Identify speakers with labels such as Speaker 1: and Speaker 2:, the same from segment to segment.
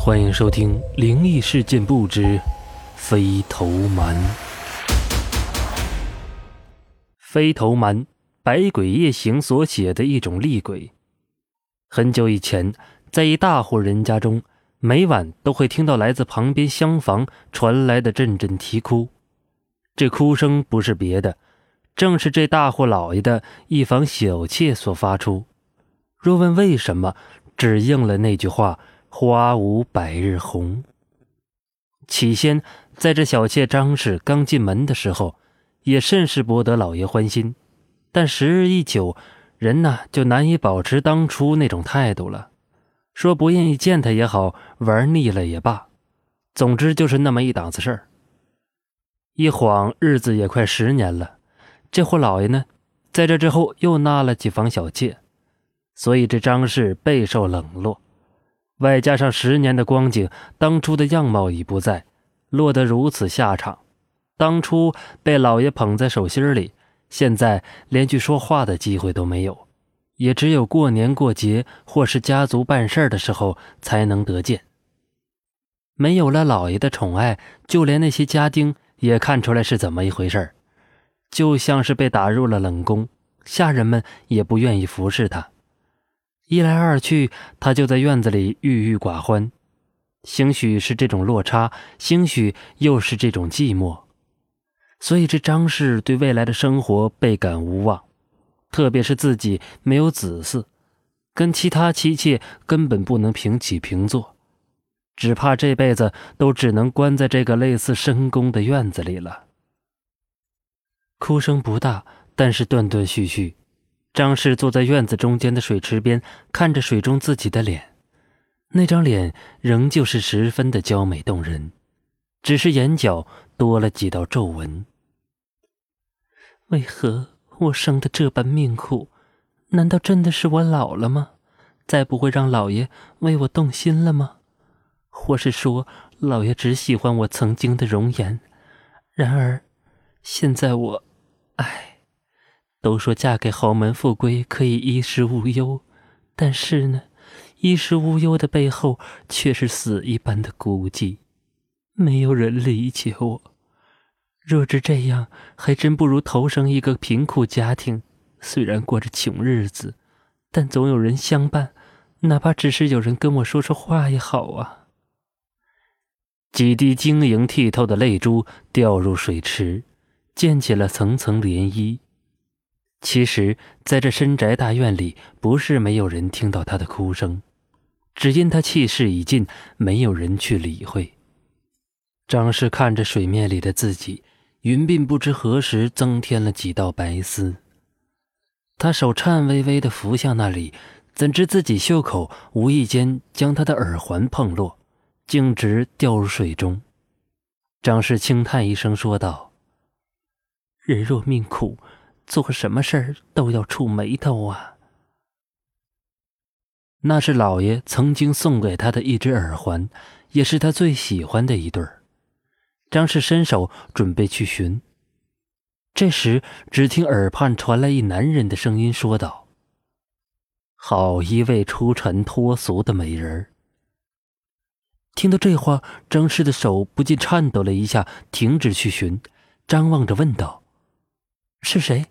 Speaker 1: 欢迎收听《灵异事件簿之飞头蛮》。飞头蛮，百鬼夜行所写的一种厉鬼。很久以前，在一大户人家中，每晚都会听到来自旁边厢房传来的阵阵啼哭。这哭声不是别的，正是这大户老爷的一房小妾所发出。若问为什么，只应了那句话。花无百日红。起先，在这小妾张氏刚进门的时候，也甚是博得老爷欢心。但时日一久，人呢就难以保持当初那种态度了。说不愿意见他也好，玩腻了也罢，总之就是那么一档子事儿。一晃日子也快十年了，这户老爷呢，在这之后又纳了几房小妾，所以这张氏备受冷落。外加上十年的光景，当初的样貌已不在，落得如此下场。当初被老爷捧在手心里，现在连句说话的机会都没有，也只有过年过节或是家族办事的时候才能得见。没有了老爷的宠爱，就连那些家丁也看出来是怎么一回事就像是被打入了冷宫，下人们也不愿意服侍他。一来二去，他就在院子里郁郁寡欢，兴许是这种落差，兴许又是这种寂寞，所以这张氏对未来的生活倍感无望，特别是自己没有子嗣，跟其他妻妾根本不能平起平坐，只怕这辈子都只能关在这个类似深宫的院子里了。哭声不大，但是断断续续。张氏坐在院子中间的水池边，看着水中自己的脸，那张脸仍旧是十分的娇美动人，只是眼角多了几道皱纹。为何我生的这般命苦？难道真的是我老了吗？再不会让老爷为我动心了吗？或是说，老爷只喜欢我曾经的容颜？然而，现在我，唉。都说嫁给豪门富贵可以衣食无忧，但是呢，衣食无忧的背后却是死一般的孤寂，没有人理解我。若是这样，还真不如投生一个贫苦家庭，虽然过着穷日子，但总有人相伴，哪怕只是有人跟我说说话也好啊。几滴晶莹剔透的泪珠掉入水池，溅起了层层涟漪。其实，在这深宅大院里，不是没有人听到他的哭声，只因他气势已尽，没有人去理会。张氏看着水面里的自己，云鬓不知何时增添了几道白丝。他手颤巍巍地拂向那里，怎知自己袖口无意间将他的耳环碰落，径直掉入水中。张氏轻叹一声，说道：“人若命苦。”做什么事儿都要触眉头啊！那是老爷曾经送给他的一只耳环，也是他最喜欢的一对儿。张氏伸手准备去寻，这时只听耳畔传来一男人的声音说道：“好一位出尘脱俗的美人儿。”听到这话，张氏的手不禁颤抖了一下，停止去寻，张望着问道：“是谁？”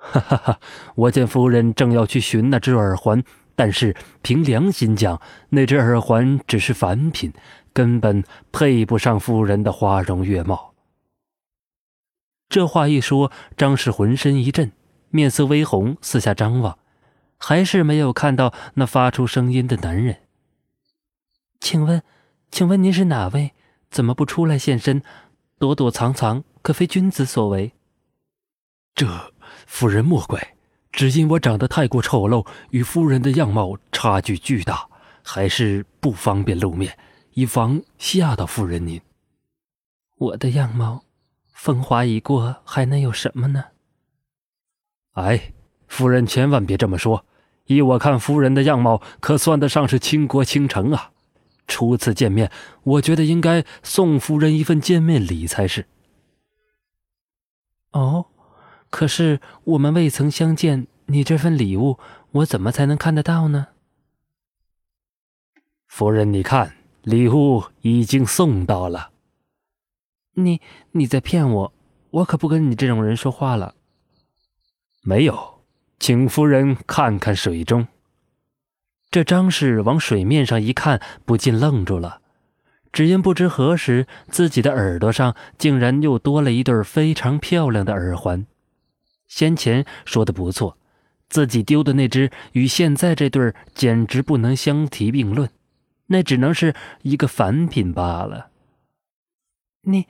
Speaker 1: 哈哈哈！我见夫人正要去寻那只耳环，但是凭良心讲，那只耳环只是凡品，根本配不上夫人的花容月貌。这话一说，张氏浑身一震，面色微红，四下张望，还是没有看到那发出声音的男人。请问，请问您是哪位？怎么不出来现身？躲躲藏藏，可非君子所为。
Speaker 2: 这。夫人莫怪，只因我长得太过丑陋，与夫人的样貌差距巨大，还是不方便露面，以防吓到夫人您。
Speaker 1: 我的样貌，风华已过，还能有什么呢？
Speaker 2: 哎，夫人千万别这么说，依我看，夫人的样貌可算得上是倾国倾城啊！初次见面，我觉得应该送夫人一份见面礼才是。
Speaker 1: 哦。可是我们未曾相见，你这份礼物我怎么才能看得到呢？
Speaker 2: 夫人，你看，礼物已经送到了。
Speaker 1: 你你在骗我，我可不跟你这种人说话了。
Speaker 2: 没有，请夫人看看水中。
Speaker 1: 这张氏往水面上一看，不禁愣住了，只因不知何时自己的耳朵上竟然又多了一对非常漂亮的耳环。先前说的不错，自己丢的那只与现在这对简直不能相提并论，那只能是一个凡品罢了。你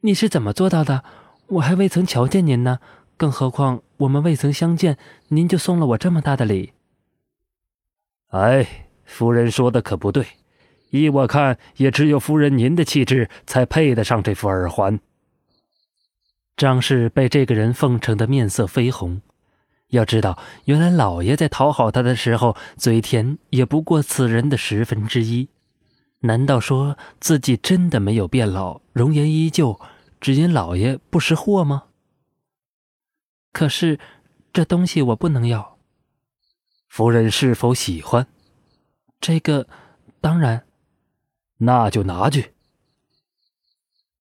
Speaker 1: 你是怎么做到的？我还未曾瞧见您呢，更何况我们未曾相见，您就送了我这么大的礼。
Speaker 2: 哎，夫人说的可不对，依我看，也只有夫人您的气质才配得上这副耳环。
Speaker 1: 张氏被这个人奉承的面色绯红，要知道，原来老爷在讨好他的时候，嘴甜也不过此人的十分之一。难道说自己真的没有变老，容颜依旧，只因老爷不识货吗？可是，这东西我不能要。
Speaker 2: 夫人是否喜欢？
Speaker 1: 这个，当然。
Speaker 2: 那就拿去。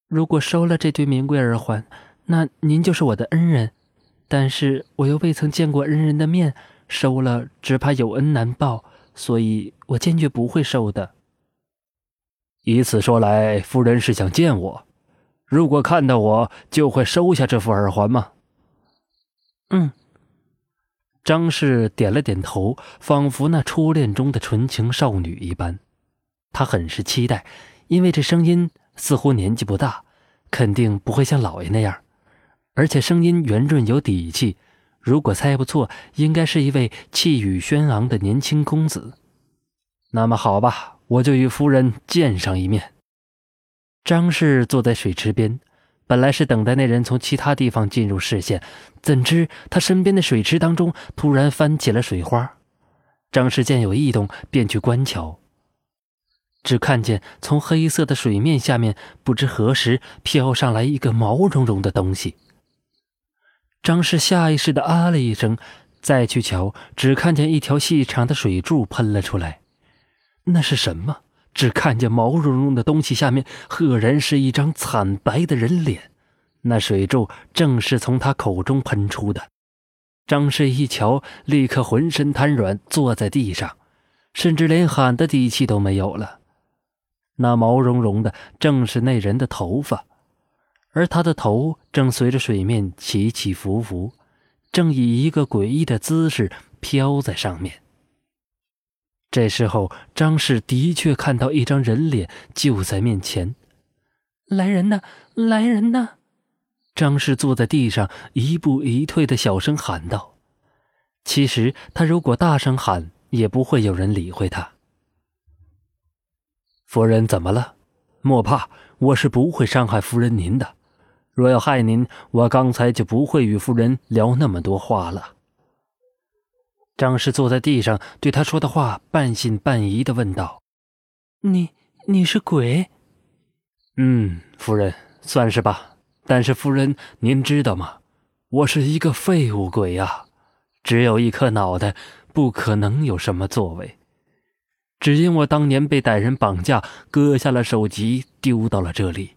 Speaker 1: 如果收了这对名贵耳环，那您就是我的恩人。但是我又未曾见过恩人的面，收了只怕有恩难报，所以我坚决不会收的。
Speaker 2: 以此说来，夫人是想见我？如果看到我，就会收下这副耳环吗？
Speaker 1: 嗯。张氏点了点头，仿佛那初恋中的纯情少女一般。她很是期待，因为这声音似乎年纪不大，肯定不会像老爷那样，而且声音圆润有底气。如果猜不错，应该是一位气宇轩昂的年轻公子。
Speaker 2: 那么好吧，我就与夫人见上一面。
Speaker 1: 张氏坐在水池边。本来是等待那人从其他地方进入视线，怎知他身边的水池当中突然翻起了水花。张氏见有异动，便去观瞧。只看见从黑色的水面下面，不知何时飘上来一个毛茸茸的东西。张氏下意识的啊了一声，再去瞧，只看见一条细长的水柱喷了出来。那是什么？只看见毛茸茸的东西下面，赫然是一张惨白的人脸。那水柱正是从他口中喷出的。张氏一瞧，立刻浑身瘫软，坐在地上，甚至连喊的底气都没有了。那毛茸茸的正是那人的头发，而他的头正随着水面起起伏伏，正以一个诡异的姿势飘在上面。这时候，张氏的确看到一张人脸就在面前。来人呐！来人呐！张氏坐在地上，一步一退的小声喊道：“其实他如果大声喊，也不会有人理会他。”
Speaker 2: 夫人怎么了？莫怕，我是不会伤害夫人您的。若要害您，我刚才就不会与夫人聊那么多话了。
Speaker 1: 张氏坐在地上，对他说的话半信半疑的问道：“你你是鬼？”“
Speaker 2: 嗯，夫人算是吧。但是夫人，您知道吗？我是一个废物鬼呀，只有一颗脑袋，不可能有什么作为。只因我当年被歹人绑架，割下了首级，丢到了这里。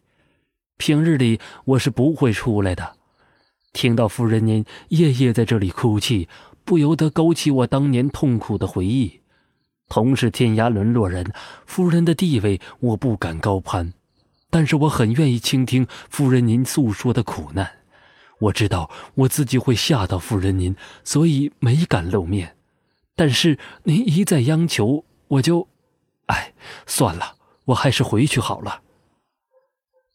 Speaker 2: 平日里我是不会出来的。听到夫人您夜夜在这里哭泣。”不由得勾起我当年痛苦的回忆。同是天涯沦落人，夫人的地位我不敢高攀，但是我很愿意倾听夫人您诉说的苦难。我知道我自己会吓到夫人您，所以没敢露面。但是您一再央求，我就……哎，算了，我还是回去好了。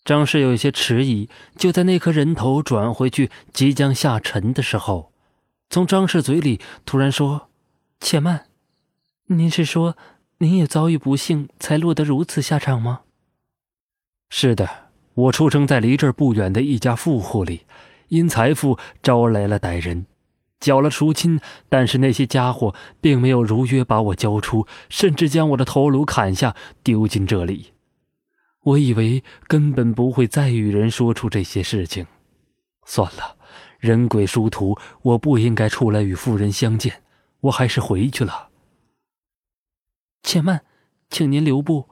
Speaker 1: 张氏有些迟疑，就在那颗人头转回去即将下沉的时候。从张氏嘴里突然说：“且慢，您是说您也遭遇不幸，才落得如此下场吗？”“
Speaker 2: 是的，我出生在离这儿不远的一家富户里，因财富招来了歹人，缴了赎金，但是那些家伙并没有如约把我交出，甚至将我的头颅砍下丢进这里。我以为根本不会再与人说出这些事情，算了。”人鬼殊途，我不应该出来与夫人相见，我还是回去了。
Speaker 1: 且慢，请您留步。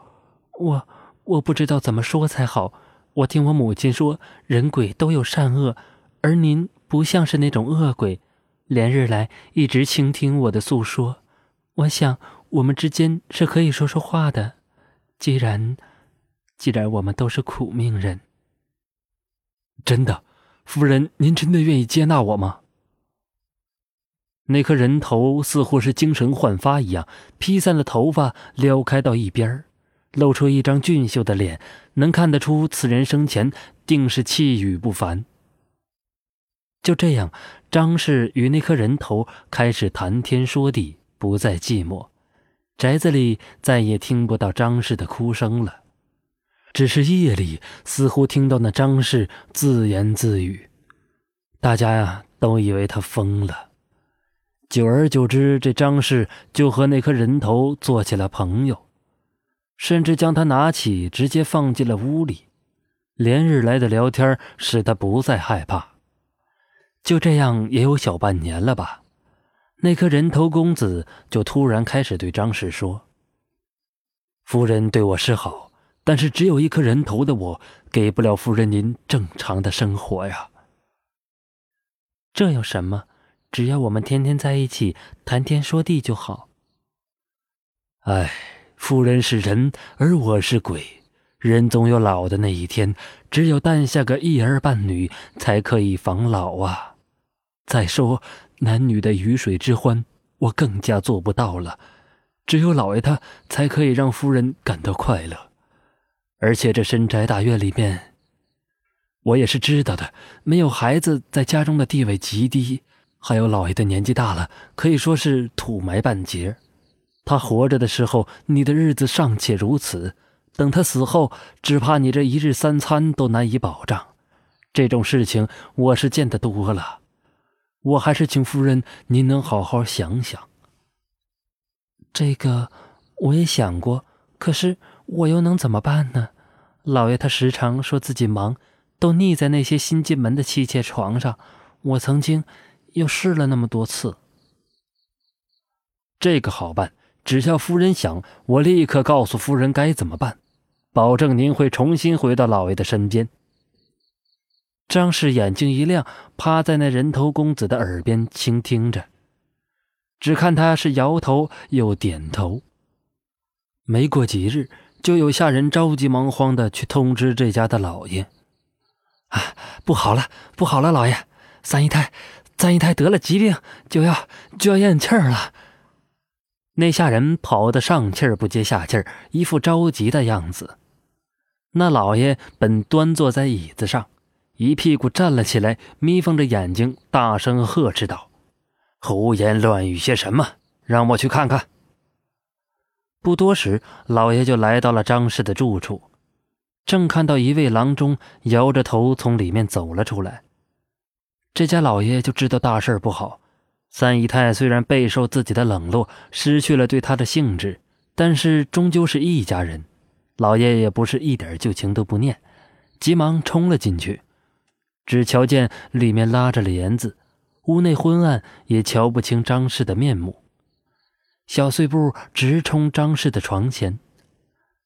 Speaker 1: 我我不知道怎么说才好。我听我母亲说，人鬼都有善恶，而您不像是那种恶鬼，连日来一直倾听我的诉说。我想我们之间是可以说说话的。既然，既然我们都是苦命人，
Speaker 2: 真的，夫人，您真的愿意接纳我吗？
Speaker 1: 那颗人头似乎是精神焕发一样，披散的头发撩开到一边露出一张俊秀的脸，能看得出此人生前定是气宇不凡。就这样，张氏与那颗人头开始谈天说地，不再寂寞。宅子里再也听不到张氏的哭声了，只是夜里似乎听到那张氏自言自语，大家呀都以为他疯了。久而久之，这张氏就和那颗人头做起了朋友，甚至将他拿起，直接放进了屋里。连日来的聊天使他不再害怕。就这样，也有小半年了吧。那颗人头公子就突然开始对张氏说：“夫人对我示好，但是只有一颗人头的我，给不了夫人您正常的生活呀。这有什么？”只要我们天天在一起谈天说地就好。哎，夫人是人，而我是鬼，人总有老的那一天，只有诞下个一儿半女才可以防老啊。再说男女的鱼水之欢，我更加做不到了。只有老爷他才可以让夫人感到快乐。而且这深宅大院里面，我也是知道的，没有孩子在家中的地位极低。还有老爷的年纪大了，可以说是土埋半截。他活着的时候，你的日子尚且如此；等他死后，只怕你这一日三餐都难以保障。这种事情我是见得多了，我还是请夫人您能好好想想。这个我也想过，可是我又能怎么办呢？老爷他时常说自己忙，都腻在那些新进门的妻妾床上。我曾经。又试了那么多次，这个好办，只要夫人想，我立刻告诉夫人该怎么办，保证您会重新回到老爷的身边。张氏眼睛一亮，趴在那人头公子的耳边倾听着，只看他是摇头又点头。没过几日，就有下人着急忙慌的去通知这家的老爷：“啊，不好了，不好了，老爷，三姨太。”三姨太得了疾病，就要就要咽气儿了。那下人跑得上气儿不接下气儿，一副着急的样子。那老爷本端坐在椅子上，一屁股站了起来，眯缝着眼睛，大声呵斥道：“胡言乱语些什么？让我去看看。”不多时，老爷就来到了张氏的住处，正看到一位郎中摇着头从里面走了出来。这家老爷就知道大事不好。三姨太虽然备受自己的冷落，失去了对他的兴致，但是终究是一家人。老爷也不是一点旧情都不念，急忙冲了进去。只瞧见里面拉着帘子，屋内昏暗，也瞧不清张氏的面目。小碎步直冲张氏的床前：“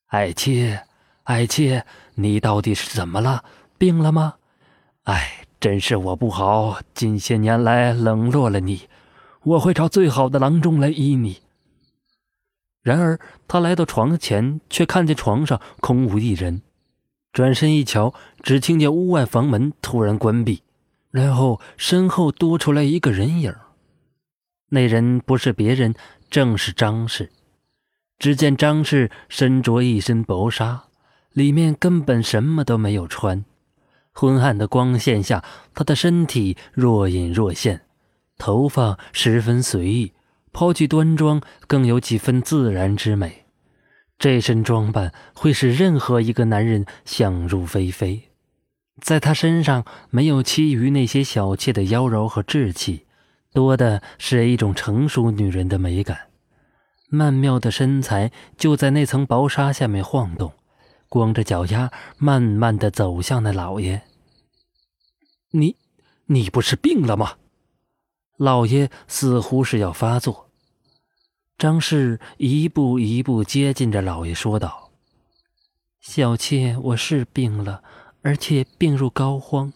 Speaker 1: 爱妾，爱妾，你到底是怎么了？病了吗？哎。”真是我不好，近些年来冷落了你，我会找最好的郎中来医你。然而他来到床前，却看见床上空无一人，转身一瞧，只听见屋外房门突然关闭，然后身后多出来一个人影。那人不是别人，正是张氏。只见张氏身着一身薄纱，里面根本什么都没有穿。昏暗的光线下，他的身体若隐若现，头发十分随意，抛去端庄，更有几分自然之美。这身装扮会使任何一个男人想入非非。在他身上没有其余那些小妾的妖娆和稚气，多的是一种成熟女人的美感。曼妙的身材就在那层薄纱下面晃动。光着脚丫，慢慢的走向那老爷。你，你不是病了吗？老爷似乎是要发作。张氏一步一步接近着老爷，说道：“小妾我是病了，而且病入膏肓。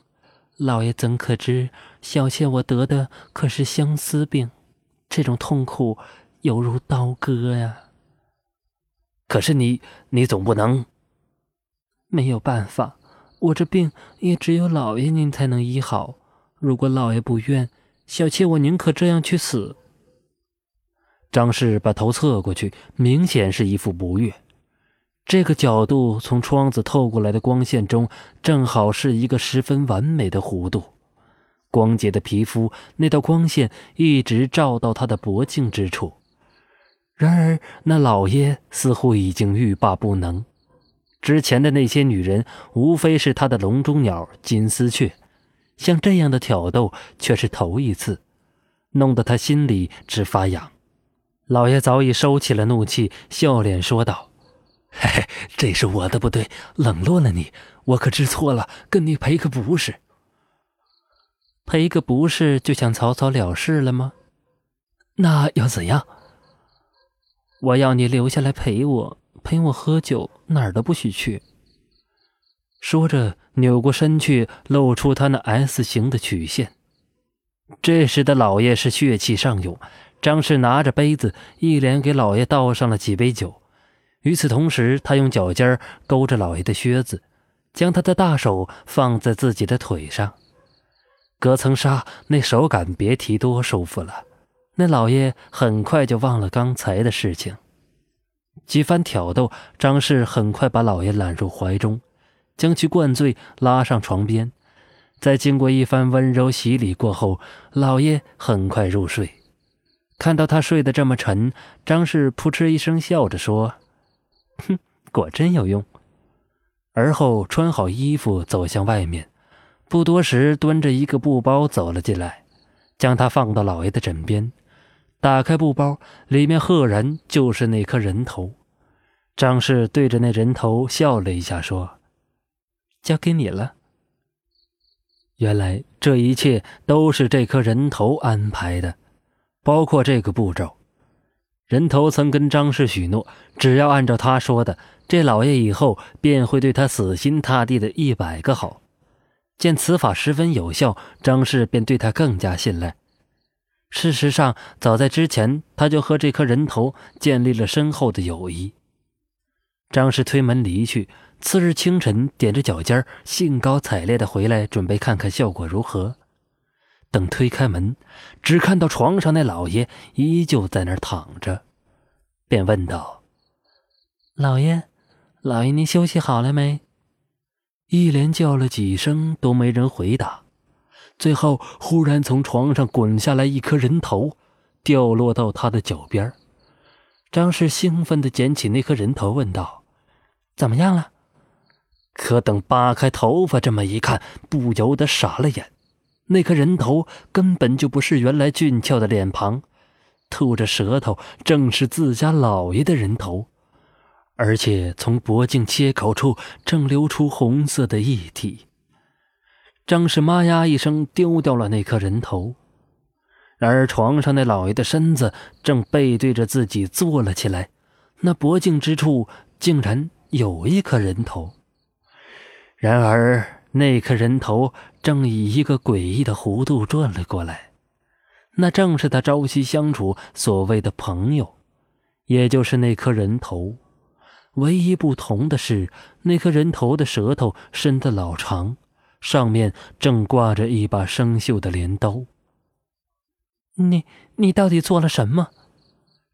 Speaker 1: 老爷怎可知，小妾我得的可是相思病，这种痛苦犹如刀割呀。
Speaker 2: 可是你，你总不能……
Speaker 1: 没有办法，我这病也只有老爷您才能医好。如果老爷不愿，小妾我宁可这样去死。”
Speaker 2: 张氏把头侧过去，明显是一副不悦。这个角度从窗子透过来的光线中，正好是一个十分完美的弧度。光洁的皮肤，那道光线一直照到他的脖颈之处。然而，那老爷似乎已经欲罢不能。之前的那些女人，无非是他的笼中鸟、金丝雀，像这样的挑逗却是头一次，弄得他心里直发痒。老爷早已收起了怒气，笑脸说道：“嘿嘿，这是我的不对，冷落了你，我可知错了，跟你赔个不是。
Speaker 1: 赔个不是就想草草了事了吗？
Speaker 2: 那要怎样？
Speaker 1: 我要你留下来陪我，陪我喝酒，哪儿都不许去。”
Speaker 2: 说着，扭过身去，露出他那 S 型的曲线。这时的老爷是血气上涌。张氏拿着杯子，一连给老爷倒上了几杯酒。与此同时，他用脚尖勾着老爷的靴子，将他的大手放在自己的腿上。隔层纱，那手感别提多舒服了。那老爷很快就忘了刚才的事情。几番挑逗，张氏很快把老爷揽入怀中，将其灌醉，拉上床边。在经过一番温柔洗礼过后，老爷很快入睡。看到他睡得这么沉，张氏扑哧一声笑着说：“哼，果真有用。”而后穿好衣服走向外面，不多时端着一个布包走了进来，将它放到老爷的枕边。打开布包，里面赫然就是那颗人头。张氏对着那人头笑了一下，说：“交给你了。”原来这一切都是这颗人头安排的。包括这个步骤，人头曾跟张氏许诺，只要按照他说的，这老爷以后便会对他死心塌地的一百个好。见此法十分有效，张氏便对他更加信赖。事实上，早在之前，他就和这颗人头建立了深厚的友谊。张氏推门离去，次日清晨，踮着脚尖，兴高采烈地回来，准备看看效果如何。等推开门，只看到床上那老爷依旧在那儿躺着，便问道：“
Speaker 1: 老爷，老爷，您休息好了没？”
Speaker 2: 一连叫了几声都没人回答，最后忽然从床上滚下来一颗人头，掉落到他的脚边。张氏兴奋地捡起那颗人头，问道：“怎么样了？”可等扒开头发这么一看，不由得傻了眼。那颗人头根本就不是原来俊俏的脸庞，吐着舌头，正是自家老爷的人头，而且从脖颈切口处正流出红色的液体。张氏妈呀一声丢掉了那颗人头，然而床上那老爷的身子正背对着自己坐了起来，那脖颈之处竟然有一颗人头，然而。那颗人头正以一个诡异的弧度转了过来，那正是他朝夕相处所谓的朋友，也就是那颗人头。唯一不同的是，那颗人头的舌头伸得老长，上面正挂着一把生锈的镰刀。
Speaker 1: 你你到底做了什么？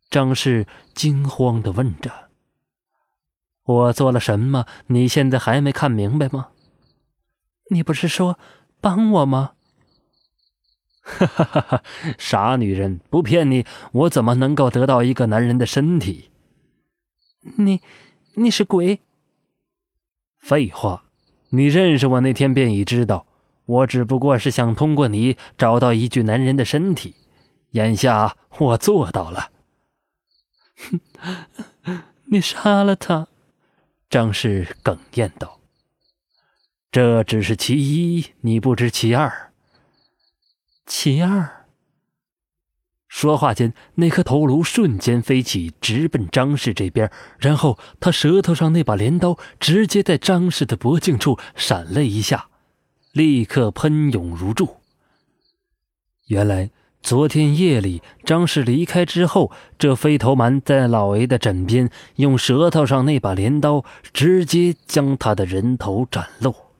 Speaker 2: 张氏惊慌地问着。我做了什么？你现在还没看明白吗？
Speaker 1: 你不是说帮我吗？
Speaker 2: 哈哈哈哈！傻女人，不骗你，我怎么能够得到一个男人的身体？
Speaker 1: 你，你是鬼？
Speaker 2: 废话，你认识我那天便已知道，我只不过是想通过你找到一具男人的身体，眼下我做到了。
Speaker 1: 哼，你杀了他！
Speaker 2: 张氏哽咽道。这只是其一，你不知其二。
Speaker 1: 其二，说话间，那颗头颅瞬间飞起，直奔张氏这边。然后，他舌头上那把镰刀直接在张氏的脖颈处闪了一下，立刻喷涌如注。原来，昨天夜里张氏离开之后，这飞头蛮在老 A 的枕边，用舌头上那把镰刀直接将他的人头斩落。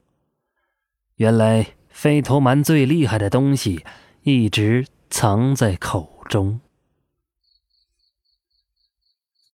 Speaker 1: 原来，飞头蛮最厉害的东西，一直藏在口。中。